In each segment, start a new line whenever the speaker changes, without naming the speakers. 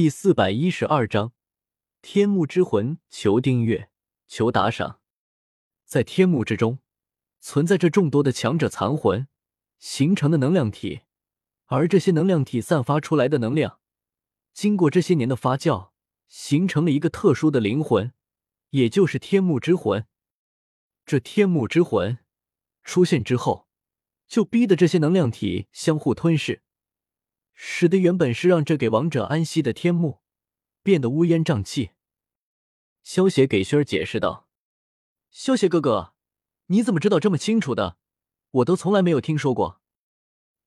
第四百一十二章天幕之魂，求订阅，求打赏。在天幕之中，存在着众多的强者残魂形成的能量体，而这些能量体散发出来的能量，经过这些年的发酵，形成了一个特殊的灵魂，也就是天幕之魂。这天幕之魂出现之后，就逼得这些能量体相互吞噬。使得原本是让这给王者安息的天幕变得乌烟瘴气。萧邪给薰儿解释道：“萧邪哥哥，你怎么知道这么清楚的？我都从来没有听说过。”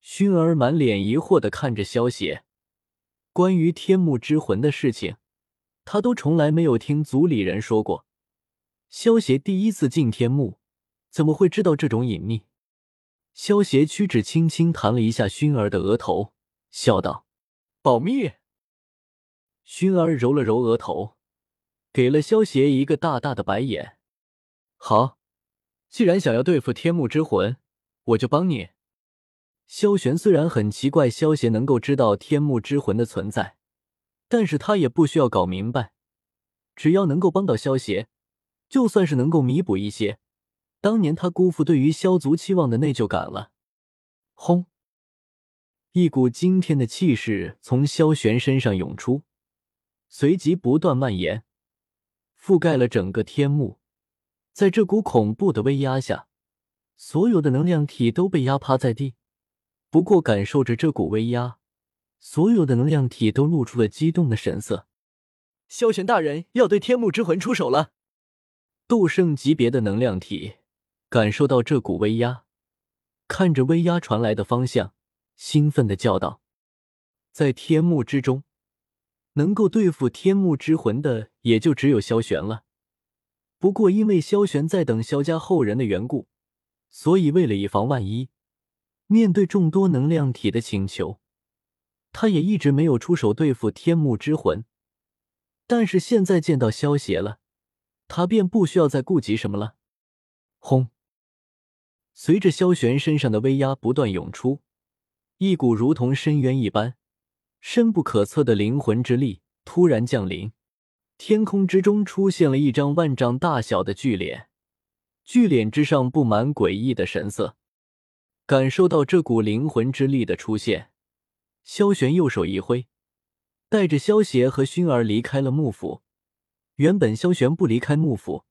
薰儿满脸疑惑的看着萧邪，关于天幕之魂的事情，他都从来没有听族里人说过。萧邪第一次进天幕，怎么会知道这种隐秘？萧邪屈指轻轻弹了一下薰儿的额头。笑道：“保密。”薰儿揉了揉额头，给了萧邪一个大大的白眼。好，既然想要对付天幕之魂，我就帮你。萧玄虽然很奇怪萧邪能够知道天幕之魂的存在，但是他也不需要搞明白，只要能够帮到萧邪，就算是能够弥补一些当年他辜负对于萧族期望的内疚感了。轰！一股惊天的气势从萧玄身上涌出，随即不断蔓延，覆盖了整个天幕。在这股恐怖的威压下，所有的能量体都被压趴在地。不过，感受着这股威压，所有的能量体都露出了激动的神色。萧玄大人要对天幕之魂出手了！斗圣级别的能量体感受到这股威压，看着威压传来的方向。兴奋的叫道：“在天幕之中，能够对付天幕之魂的也就只有萧玄了。不过，因为萧玄在等萧家后人的缘故，所以为了以防万一，面对众多能量体的请求，他也一直没有出手对付天幕之魂。但是现在见到萧邪了，他便不需要再顾及什么了。轰！随着萧玄身上的威压不断涌出。”一股如同深渊一般、深不可测的灵魂之力突然降临，天空之中出现了一张万丈大小的巨脸，巨脸之上布满诡异的神色。感受到这股灵魂之力的出现，萧玄右手一挥，带着萧邪和薰儿离开了幕府。原本萧玄不离开幕府，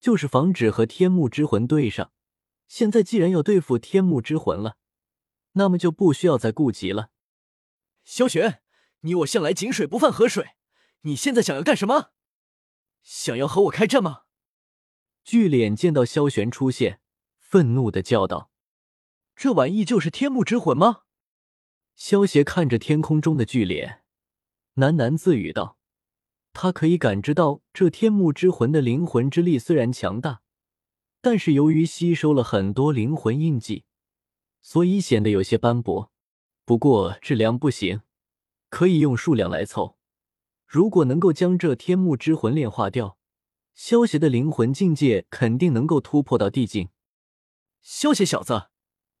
就是防止和天幕之魂对上。现在既然要对付天幕之魂了。那么就不需要再顾及了。萧玄，你我向来井水不犯河水，你现在想要干什么？想要和我开战吗？巨脸见到萧玄出现，愤怒的叫道：“这玩意就是天幕之魂吗？”萧邪看着天空中的巨脸，喃喃自语道：“他可以感知到，这天幕之魂的灵魂之力虽然强大，但是由于吸收了很多灵魂印记。”所以显得有些斑驳，不过质量不行，可以用数量来凑。如果能够将这天幕之魂炼化掉，萧邪的灵魂境界肯定能够突破到地境。萧邪小子，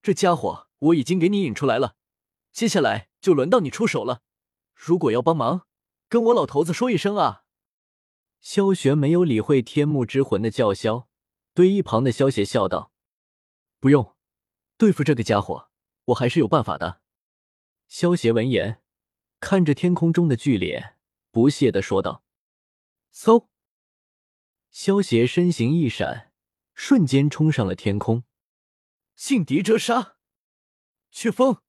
这家伙我已经给你引出来了，接下来就轮到你出手了。如果要帮忙，跟我老头子说一声啊！萧玄没有理会天幕之魂的叫嚣，对一旁的萧邪笑道：“不用。”对付这个家伙，我还是有办法的。萧邪闻言，看着天空中的巨脸，不屑的说道：“嗖！”萧邪身形一闪，瞬间冲上了天空。劲敌折杀，去风。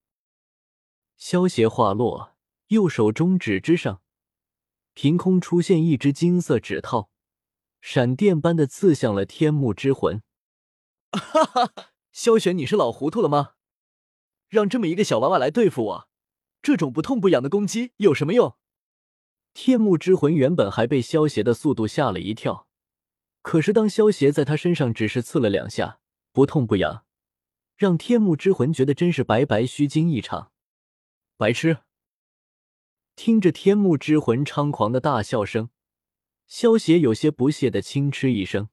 萧邪话落，右手中指之上，凭空出现一只金色指套，闪电般的刺向了天幕之魂。哈哈。萧玄，你是老糊涂了吗？让这么一个小娃娃来对付我，这种不痛不痒的攻击有什么用？天幕之魂原本还被萧邪的速度吓了一跳，可是当萧邪在他身上只是刺了两下，不痛不痒，让天幕之魂觉得真是白白虚惊一场。白痴！听着天幕之魂猖狂的大笑声，萧邪有些不屑的轻嗤一声：“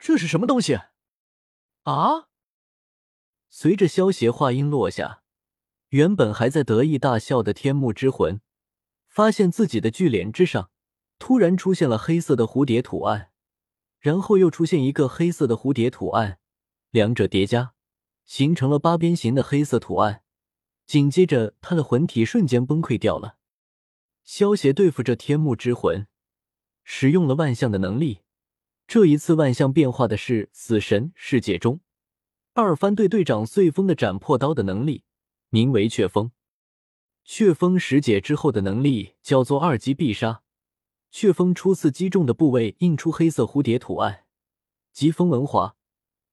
这是什么东西？啊？”随着萧邪话音落下，原本还在得意大笑的天幕之魂，发现自己的巨脸之上突然出现了黑色的蝴蝶图案，然后又出现一个黑色的蝴蝶图案，两者叠加形成了八边形的黑色图案。紧接着，他的魂体瞬间崩溃掉了。萧协对付这天幕之魂，使用了万象的能力。这一次万象变化的是死神世界中二番队队长碎风的斩破刀的能力，名为雀风。雀风十解之后的能力叫做二级必杀。雀风初次击中的部位印出黑色蝴蝶图案，即风文华。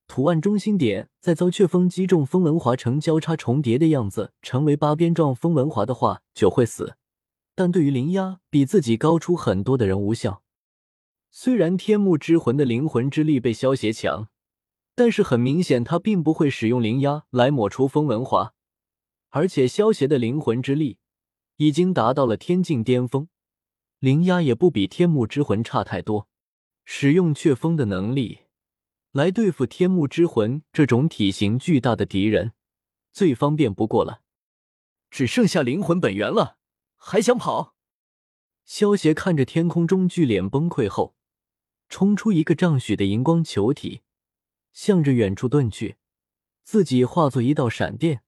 图案中心点在遭雀风击中，风文华呈交叉重叠的样子，成为八边状风文华的话就会死。但对于灵压比自己高出很多的人无效。虽然天幕之魂的灵魂之力被萧协强，但是很明显他并不会使用灵压来抹除风文华，而且萧协的灵魂之力已经达到了天境巅峰，灵压也不比天幕之魂差太多。使用雀风的能力来对付天幕之魂这种体型巨大的敌人，最方便不过了。只剩下灵魂本源了，还想跑？萧协看着天空中巨脸崩溃后。冲出一个丈许的荧光球体，向着远处遁去，自己化作一道闪电，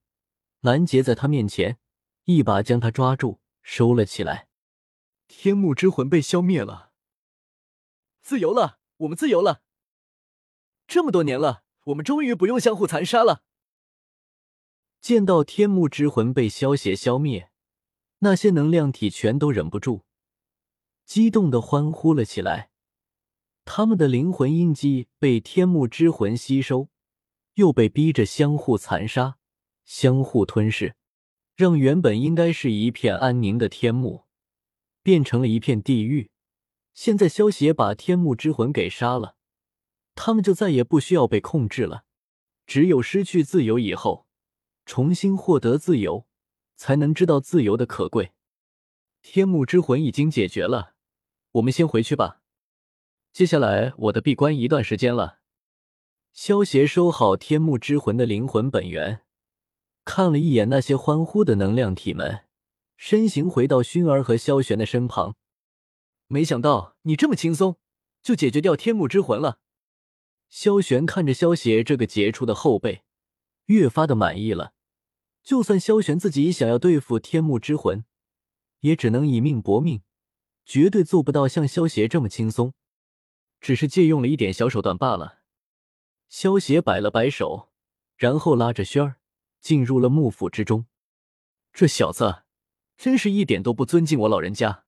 拦截在他面前，一把将他抓住，收了起来。天幕之魂被消灭了，自由了，我们自由了。这么多年了，我们终于不用相互残杀了。见到天幕之魂被萧协消灭，那些能量体全都忍不住，激动的欢呼了起来。他们的灵魂印记被天幕之魂吸收，又被逼着相互残杀、相互吞噬，让原本应该是一片安宁的天幕变成了一片地狱。现在萧协把天幕之魂给杀了，他们就再也不需要被控制了。只有失去自由以后，重新获得自由，才能知道自由的可贵。天幕之魂已经解决了，我们先回去吧。接下来我得闭关一段时间了。萧协收好天幕之魂的灵魂本源，看了一眼那些欢呼的能量体们，身形回到薰儿和萧玄的身旁。没想到你这么轻松就解决掉天幕之魂了。萧玄看着萧协这个杰出的后辈，越发的满意了。就算萧玄自己想要对付天幕之魂，也只能以命搏命，绝对做不到像萧协这么轻松。只是借用了一点小手段罢了。萧协摆了摆手，然后拉着轩儿进入了幕府之中。这小子真是一点都不尊敬我老人家。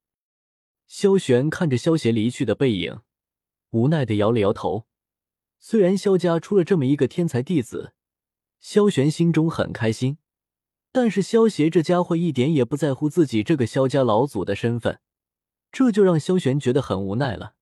萧玄看着萧协离去的背影，无奈的摇了摇头。虽然萧家出了这么一个天才弟子，萧玄心中很开心，但是萧协这家伙一点也不在乎自己这个萧家老祖的身份，这就让萧玄觉得很无奈了。